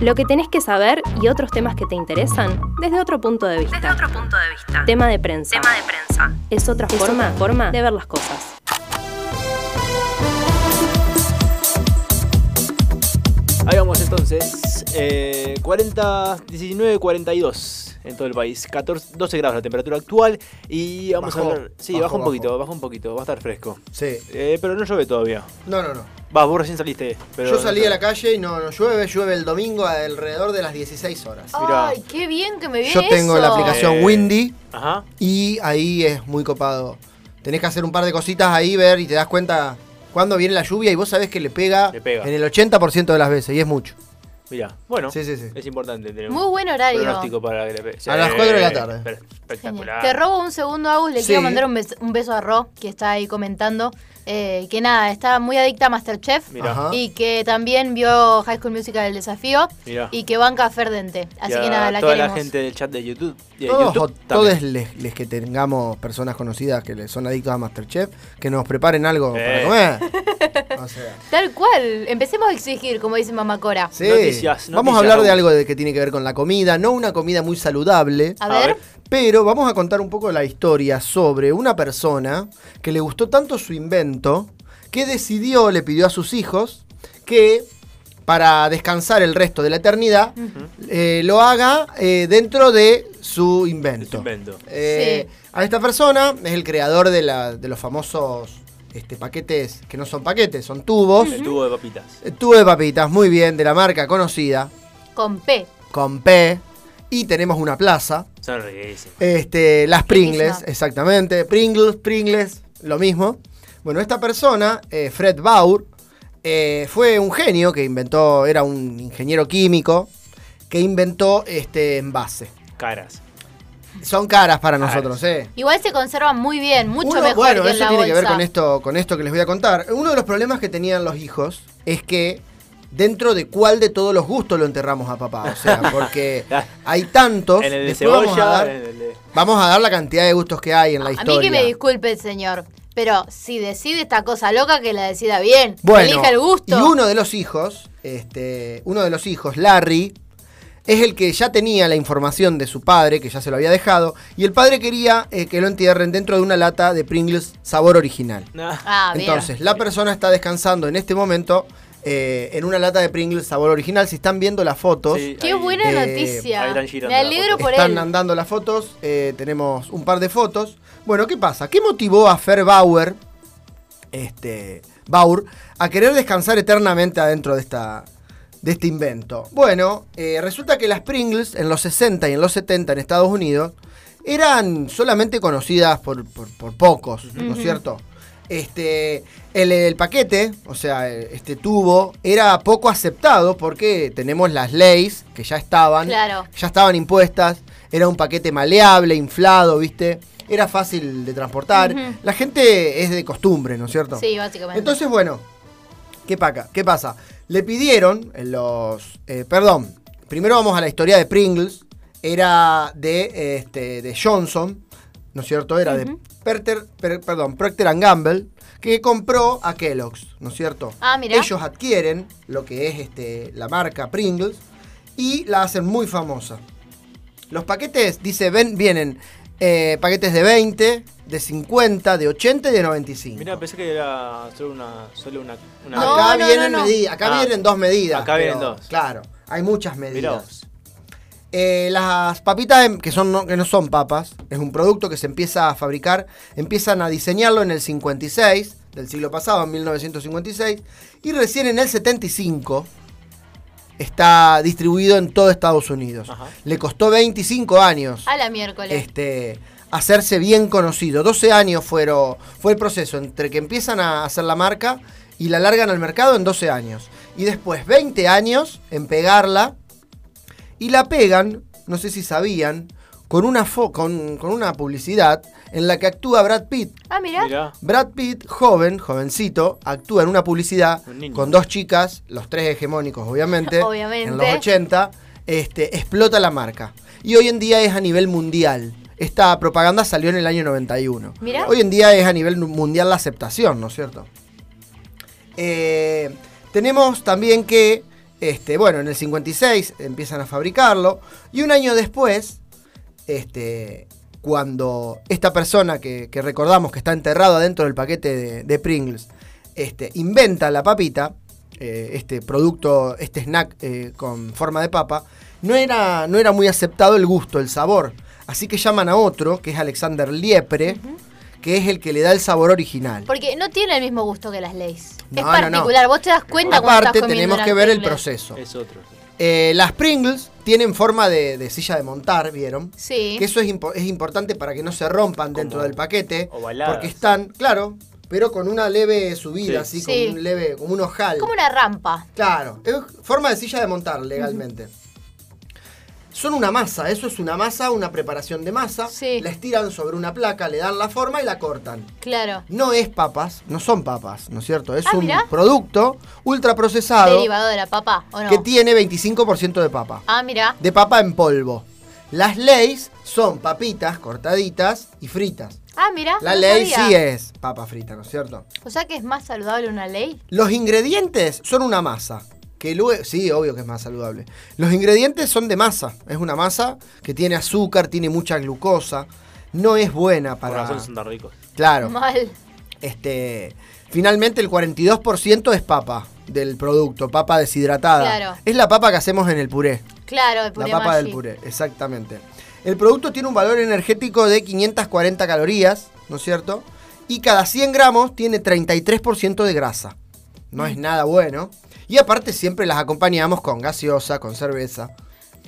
Lo que tenés que saber y otros temas que te interesan desde otro punto de vista. Desde otro punto de vista. Tema de prensa. Tema de prensa. Es otra forma, forma de ver las cosas. Ahí vamos entonces. Eh, 40, 19, 42 en todo el país. 14, 12 grados la temperatura actual. Y vamos Bajó, a hablar. Sí, baja un poquito, baja un poquito. Va a estar fresco. Sí. Eh, pero no llueve todavía. No, no, no. Va, vos recién saliste. Pero Yo no salí a la calle y no, no llueve, llueve el domingo alrededor de las 16 horas. Mirá. Ay, qué bien que me viene Yo tengo eso. la aplicación Eh. Windy Ajá. y ahí es muy copado. Tenés que hacer un par de cositas ahí, ver y te das cuenta cuándo viene la lluvia y vos sabés que le pega, Le pega. en el 80% de las veces y es mucho. Mirá. Bueno, Sí, sí, sí. es importante tener Muy buen horario. pronóstico para que le pegue. A las Sí, cuatro de la tarde. per- Genial. Espectacular. Te robo un segundo, Agus. Le Sí. quiero mandar un, bes- un beso a Ro, que está ahí comentando. Eh, que nada, está muy adicta a Masterchef. Mirá. Y que también vio High School Musical El Desafío. Mirá. Y que banca Ferdente. Así Y que nada, la toda queremos. la gente del chat de YouTube. de Todos, YouTube todos les, les que tengamos personas conocidas que son adictos a Masterchef, que nos preparen algo Eh. para comer. O sea, Tal cual. Empecemos a exigir, como dice Mamá Cora. sí. Noticias, Vamos a hablar de algo de que tiene que ver con la comida, no una comida muy saludable. A, A ver. Pero vamos a contar un poco la historia sobre una persona que le gustó tanto su invento que decidió, le pidió a sus hijos que para descansar el resto de la eternidad eh, lo haga eh, dentro de su invento. Su invento. Eh, A esta persona es el creador de, la- de los famosos este, paquetes, que no son paquetes, son tubos. El tubo de papitas. Eh, Tubo de papitas, muy bien, de la marca conocida, Con P. con P. Y tenemos una plaza. Son. Este, las Pringles, Riquísima. exactamente. Pringles, Pringles, lo mismo. Bueno, esta persona, eh, Fred Baur, eh, fue un genio que inventó, era un ingeniero químico, que inventó este envase. Caras. Son caras para Caras. nosotros, ¿eh? Igual se conservan muy bien, mucho Uno- mejor bueno, que en eso la tiene que ver con esto, con esto que les voy a contar. Uno de los problemas que tenían los hijos es que dentro de cuál de todos los gustos lo enterramos a papá. O sea, porque hay tantos. En el de vamos a cebolla. dar- en el de- Vamos a dar la cantidad de gustos que hay en la A historia. mí que me disculpe el señor, pero si decide esta cosa loca, que la decida bien. Bueno, Elija el gusto. y uno de los hijos, este, uno de los hijos, Larry, es el que ya tenía la información de su padre, que ya se lo había dejado, y el padre quería eh, que lo entierren dentro de una lata de Pringles sabor original. Ah, bien. Entonces, la persona está descansando en este momento eh, en una lata de Pringles sabor original. Si están viendo las fotos, Sí, Qué ahí- buena Eh, ahí noticia. están girando Me alegro por están él. andando las fotos. eh, tenemos un par de fotos. Bueno, ¿qué pasa? ¿Qué motivó a Fer Bauer, este, Baur, a querer descansar eternamente adentro de esta de este invento? Bueno, eh, resulta que las Pringles en los 60 y en los 70 en Estados Unidos eran solamente conocidas por, por- por pocos, ¿no es cierto? Este, el, el paquete, o sea, este tubo, era poco aceptado porque tenemos las leyes que ya estaban, Claro. ya estaban impuestas, era un paquete maleable, inflado, ¿viste? Era fácil de transportar. La gente es de costumbre, ¿no es cierto? Sí, básicamente. Entonces, bueno, ¿qué, paca? ¿qué pasa? Le pidieron los... eh, perdón, primero vamos a la historia de Pringles. Era de, este, de Johnson, ¿no es cierto? Era de Perter, per- perdón, Procter and Gamble, que compró a Kellogg's, ¿no es cierto? Ah, mirá. Ellos adquieren lo que es este, la marca Pringles y la hacen muy famosa. Los paquetes, dice, ven, vienen eh, paquetes de 20, de 50, de 80 y de 95. Mirá, pensé que era solo una. Solo una, una No, acá no, vienen no, no. medi- acá Ah. vienen dos medidas. Acá vienen dos. Claro, hay muchas Mirá medidas. vos. Eh, las papitas em- que, son, no- que no son papas, es un producto que se empieza a fabricar, empiezan a diseñarlo en el 56 del siglo pasado, en 1956, y recién en el 75 está distribuido en todo Estados Unidos. Ajá. Le costó 25 años A la miércoles. este, hacerse bien conocido. 12 años fueron, fue el proceso entre que empiezan a hacer la marca y la largan al mercado en 12 años. Y después 20 años en pegarla y la pegan, no sé si sabían, con una, fo- con, con una publicidad en la que actúa Brad Pitt. Ah, mirá. Mirá. Brad Pitt, joven, jovencito, actúa en una publicidad Un con dos chicas, los tres hegemónicos, obviamente, Obviamente. en los 80, este, explota la marca. Y hoy en día es a nivel mundial. Esta propaganda salió en el año 91. Mirá. Hoy en día es a nivel mundial la aceptación, ¿no es cierto? Eh, tenemos también que Este, bueno, en el 56 empiezan a fabricarlo. Y un año después, este, cuando esta persona que, recordamos que está enterrado adentro del paquete de, Pringles, este, inventa la papita, eh, este producto, este snack eh, con forma de papa, no era, no era muy aceptado el gusto, el sabor. Así que llaman a otro, que es Alexander Liepre, que es el que le da el sabor original. Porque no tiene el mismo gusto que las leyes. No, es no, no. particular. Vos te das cuenta cuando Aparte, estás tenemos que ver el proceso. Es otro. Eh, las Pringles tienen forma de, de silla de montar, ¿vieron? Sí. Que eso es, impo- es importante para que no se rompan dentro del paquete. ovaladas. Porque están, claro, pero con una leve subida, Sí. así, Sí. como un leve, como un ojal. Como una rampa. Claro, es forma de silla de montar legalmente. Son una masa, eso es una masa, una preparación de masa. Sí. La estiran sobre una placa, le dan la forma y la cortan. Claro. No es papas, no son papas, ¿no es cierto? Es Ah, un mirá. producto ultraprocesado Derivado de la papa, ¿o no? que tiene 25% de papa. Ah, mira. De papa en polvo. Las leys son papitas cortaditas y fritas. Ah, mira. La no ley sabía. sí es papa frita, ¿no es cierto? O sea que es más saludable una ley. Los ingredientes son una masa. Que luego, sí, obvio que es más saludable. Los ingredientes son de masa. Es una masa que tiene azúcar, tiene mucha glucosa. No es buena Por para. razón son tan ricos. Claro. Mal. Este. Finalmente el 42% es papa del producto, papa deshidratada. Claro. Es la papa que hacemos en el puré. Claro, el La puré papa Maggi. del puré, exactamente. El producto tiene un valor energético de 540 calorías, ¿no es cierto? Y cada 100 gramos tiene 33% de grasa. No es nada bueno. Y aparte siempre las acompañamos con gaseosa, con cerveza.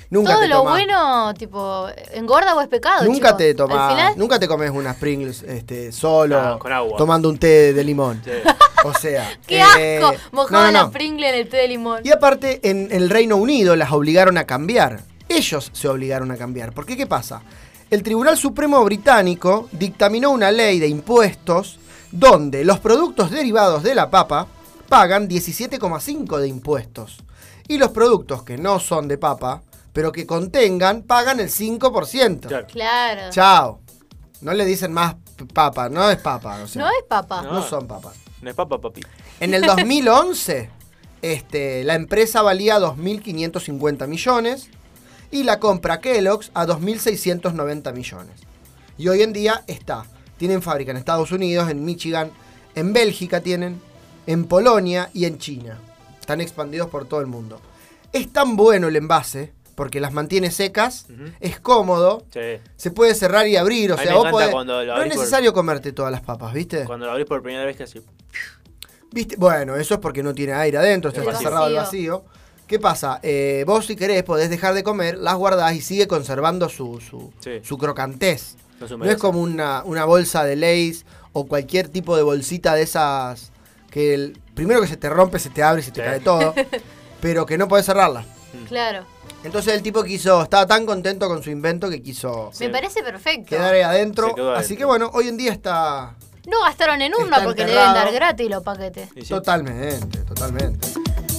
Nunca Todo te lo bueno, tipo, ¿engorda o es pecado? Nunca chicos? te Al tomas, final, nunca te comes unas Pringles este, solo, con agua. tomando un té de limón. Sí. O sea, ¡Qué eh, asco! Mojaba no, no, la no. Pringle en el té de limón. Y aparte, en el Reino Unido las obligaron a cambiar. Ellos se obligaron a cambiar. ¿Por qué? ¿Qué pasa? El Tribunal Supremo Británico dictaminó una ley de impuestos donde los productos derivados de la papa pagan 17,5 de impuestos. Y los productos que no son de papa, pero que contengan, pagan el 5%. Claro. Claro. Chao. No le dicen más papa, no es papa. o sea, No es papa. No. no son papas. No es papa, papi. En el 2011, este, la empresa valía 2.550 millones y la compra Kellogg's a 2.690 millones. Y hoy en día está. Tienen fábrica en Estados Unidos, en Michigan, en Bélgica tienen, en Polonia y en China. Están expandidos por todo el mundo. Es tan bueno el envase, porque las mantiene secas, es cómodo, Sí. se puede cerrar y abrir, o A sea, vos podés- no es por- necesario comerte todas las papas, ¿viste? Cuando lo abrís por primera vez, que así. ¿Viste? Bueno, eso es porque no tiene aire adentro, está cerrado al vacío. ¿Qué pasa? Eh, vos si querés podés dejar de comer, las guardás y sigue conservando su, su, Sí. su crocantez. No es como una, una bolsa de Lays o cualquier tipo de bolsita de esas que el, primero que se te rompe, se te abre y se te Sí. cae todo, pero que no podés cerrarla. Claro. Entonces el tipo quiso, estaba tan contento con su invento que quiso Sí. Me parece perfecto. quedar ahí adentro. Así adentro. que bueno, hoy en día está No gastaron en Está porque le deben dar gratis los paquetes. Sí. totalmente, totalmente.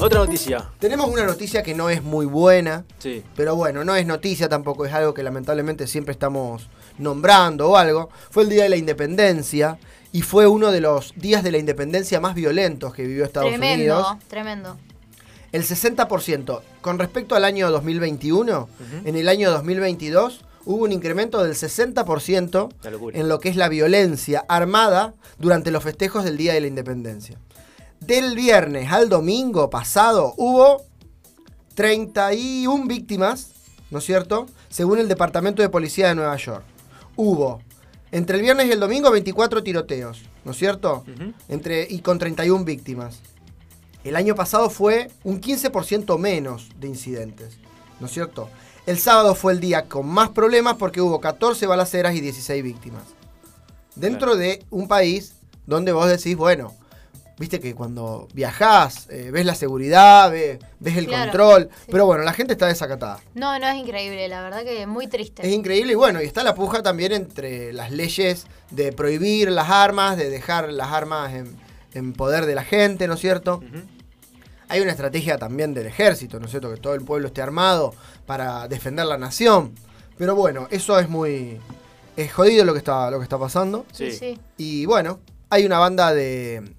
Otra noticia. Tenemos una noticia que no es muy buena. Sí. Pero bueno, no es noticia tampoco, es algo que lamentablemente siempre estamos nombrando o algo. Fue el Día de la Independencia y fue uno de los días de la independencia más violentos que vivió Estados tremendo, Unidos. tremendo. El 60%. Con respecto al año 2021, Ujú. en el año 2022 hubo un incremento del 60% Una locura. en lo que es la violencia armada durante los festejos del Día de la Independencia. Del viernes al domingo pasado hubo 31 víctimas, ¿no es cierto? Según el Departamento de Policía de Nueva York. Hubo entre el viernes y el domingo 24 tiroteos, ¿no es cierto? Entre, y con 31 víctimas. El año pasado fue un 15% menos de incidentes, ¿no es cierto? El sábado fue el día con más problemas porque hubo 14 balaceras y 16 víctimas. Dentro de un país donde vos decís, bueno, viste que cuando viajás, eh, ves la seguridad, ves, ves el Claro, control, sí. pero bueno, la gente está desacatada. No, no es increíble, la verdad que muy triste. Es increíble y bueno, y está la puja también entre las leyes de prohibir las armas, de dejar las armas en, en poder de la gente, ¿no es cierto? Hay una estrategia también del ejército, ¿no es cierto? Que todo el pueblo esté armado para defender la nación. Pero bueno, eso es muy... Es jodido lo que está, lo que está pasando. Sí. sí. Y bueno, hay una banda de...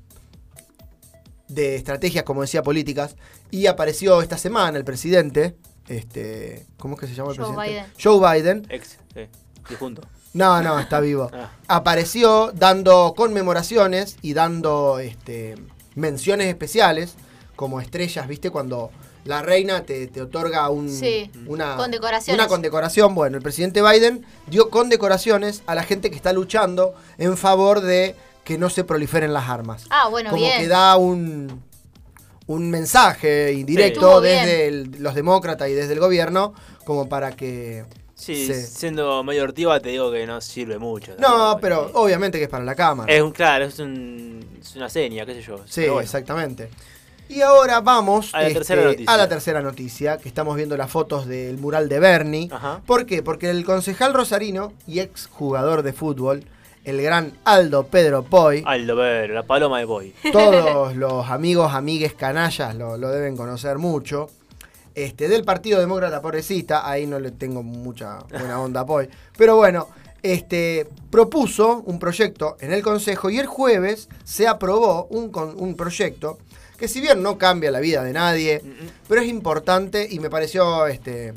de estrategias, como decía, políticas. Y apareció esta semana el presidente, este, ¿cómo es que se llama el Joe presidente? Biden. Joe Biden. Ex, sí. Difunto. No, no, está vivo. Ah. Apareció dando conmemoraciones y dando este, menciones especiales, como estrellas, ¿viste? Cuando la reina te, te otorga un, Sí, una, condecoraciones. una condecoración. Bueno, el presidente Biden dio condecoraciones a la gente que está luchando en favor de que no se proliferen las armas. Ah, bueno, como bien. que da un, un mensaje indirecto desde el- los demócratas y desde el gobierno, como para que... Sí, siendo medio ortiva te digo que no sirve mucho. No, pero eh. obviamente que es para la cámara. Es un, claro, es, un, es una seña, qué sé yo. Sí, bueno. exactamente. Y ahora vamos A la este, tercera noticia. a la tercera noticia, que estamos viendo las fotos del mural de Bernie. Ajá. ¿Por qué? Porque el concejal rosarino y ex jugador de fútbol, el gran Aldo Pedro Poy, Aldo Ver, la paloma de Boy. todos los amigos, amigues, canallas lo, lo deben conocer mucho. Este, del Partido Demócrata Progresista, ahí no le tengo mucha buena onda a Poy. Pero bueno, este, propuso un proyecto en el Consejo y el jueves se aprobó un, con- un proyecto que si bien no cambia la vida de nadie, pero es importante y me pareció este,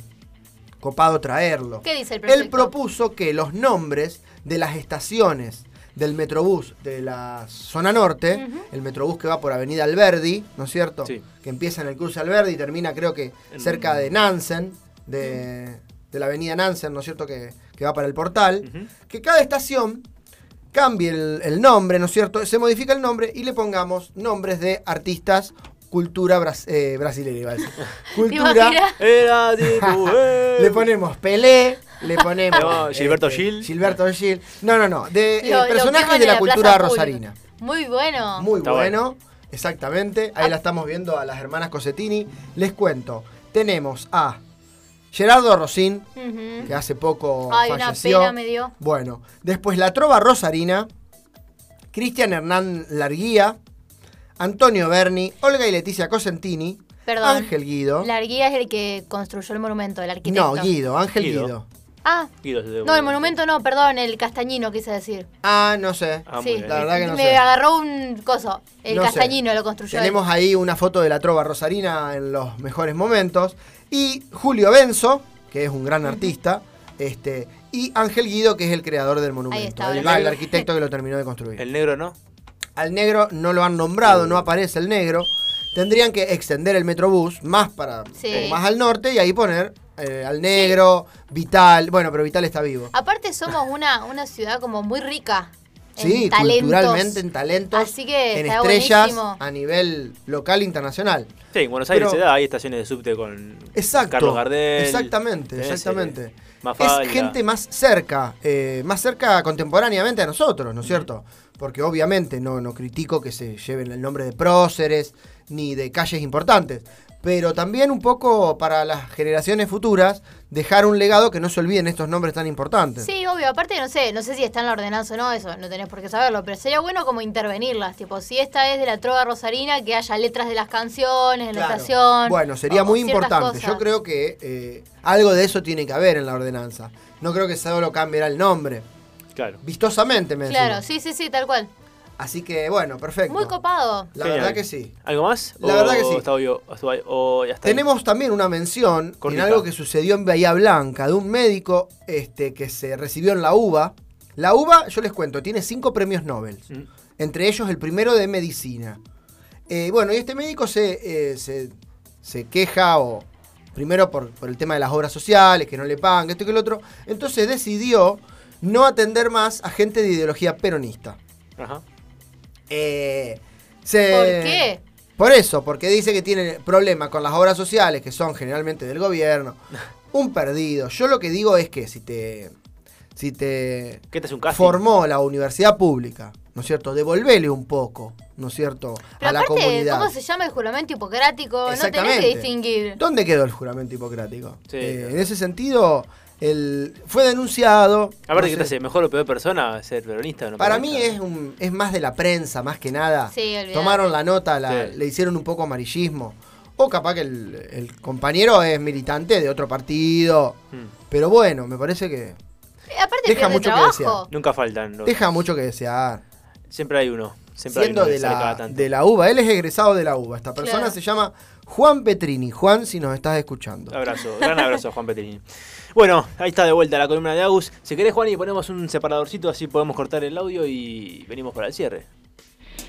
copado traerlo. ¿Qué dice el proyecto? Él propuso que los nombres de las estaciones del Metrobús de la zona norte, el Metrobús que va por Avenida Alberdi, ¿no es cierto? Sí. Que empieza en el cruce Alberdi y termina creo que cerca de Nansen, de, de la Avenida Nansen, ¿no es cierto? Que, que va para el portal. Que cada estación cambie el, el nombre, ¿no es cierto? Se modifica el nombre y le pongamos nombres de artistas cultura bras- eh, brasileña, iba a decir. ¿Te Cultura. eh. Le ponemos Pelé, le ponemos. No, Gilberto este, Gil. Gilberto Gil. No, no, no. De eh, Lo- personajes de la, la cultura rosarina. Muy bueno. Muy Está bueno. Exactamente. Ahí la estamos viendo a las hermanas Cosettini. Les cuento. Tenemos a Gerardo Rosín, que hace poco Ay, una pena me dio. Bueno, después la Trova Rosarina, Cristian Hernán Larguía, Antonio Berni, Olga y Leticia Cosentini, Perdón. Ángel Guido. La Arguía es el que construyó el monumento, el arquitecto. No, Guido, Ángel Guido. Guido. Ah, no, el monumento no, perdón, el castañino quise decir. Ah, no sé. Ah, sí. La verdad que no me sé. agarró un coso. El No sé. castañino lo construyó. él. Tenemos ahí una foto de la trova rosarina en los mejores momentos. Y Julio Benzo, que es un gran artista. Este, y Ángel Guido, que es el creador del monumento. está, el, arquitecto que lo terminó de construir. El negro no. Al negro no lo han nombrado, no aparece el negro. Tendrían que extender el Metrobús más para Sí. poco más al norte y ahí poner eh, al negro, Vital. Bueno, pero Vital está vivo. Aparte somos una, una ciudad como muy rica. en Sí, talentos. culturalmente en talentos, Así que en estrellas buenísimo. a nivel local e internacional. Sí, en Buenos Aires Pero- se da, hay estaciones de subte con Exacto. Carlos Gardel. Exactamente, exactamente. eh, Mafalda. Es gente más cerca, eh, más cerca contemporáneamente a nosotros, ¿no es cierto? Porque obviamente no, no critico que se lleven el nombre de próceres ni de calles importantes, pero también un poco para las generaciones futuras dejar un legado que no se olviden estos nombres tan importantes. Sí, obvio. Aparte, no sé, no sé si está en la ordenanza o no, eso no tenés por qué saberlo, pero sería bueno como intervenirlas. Tipo, si esta es de la trova rosarina, que haya letras de las canciones en la Claro. estación. Bueno, sería muy importante. cosas. Yo creo que eh, algo de eso tiene que haber en la ordenanza. No creo que solo cambiará el nombre. Claro. Vistosamente me Claro, sí, sí, sí, tal cual. Así que bueno, perfecto. Muy copado. La Genial. verdad que sí. ¿Algo más? La ¿O verdad que sí. está obvio? ¿O está- o ya está ahí? Tenemos también una mención Cortita. en algo que sucedió en Bahía Blanca de un médico este, que se recibió en la UBA. La UBA, yo les cuento, tiene cinco premios Nobel. Mm. Entre ellos el primero de medicina. Eh, bueno, y este médico se, eh, se, se queja o primero por, por el tema de las obras sociales, que no le pagan, que esto y que el otro. Entonces decidió no atender más a gente de ideología peronista. Ajá. Eh, se- ¿Por qué? Por eso, porque dice que tiene problemas con las obras sociales, que son generalmente del gobierno. Un perdido. Yo lo que digo es que si te. Si te ¿Qué te hace un formó la universidad pública, ¿no es cierto? Devolvele un poco, ¿no es cierto? Pero a la aparte, comunidad. ¿cómo se llama el juramento hipocrático? No tenés que distinguir. ¿Dónde quedó el juramento hipocrático? Sí, Eh, claro. En ese sentido, el, fue denunciado. Aparte, no que te hace mejor o peor persona ser peronista o no Para mí peronista? es, un, es más de la prensa, más que nada. Sí, olvidate. Tomaron la nota, la- Sí. le hicieron un poco amarillismo. O capaz que el, el compañero es militante de otro partido. Mm. Pero bueno, me parece que Eh, Aparte, Deja mucho que. Nunca faltan. los- deja mucho que desear. Siempre hay uno. Siempre siendo de la, de la UBA. Él es egresado de la UBA. Esta persona Claro. se llama Juan Petrini. Juan, si nos estás escuchando. Abrazo, gran abrazo a Juan Petrini. Bueno, ahí está de vuelta la columna de Agus. Si querés, Juan, y ponemos un separadorcito así podemos cortar el audio y venimos para el cierre.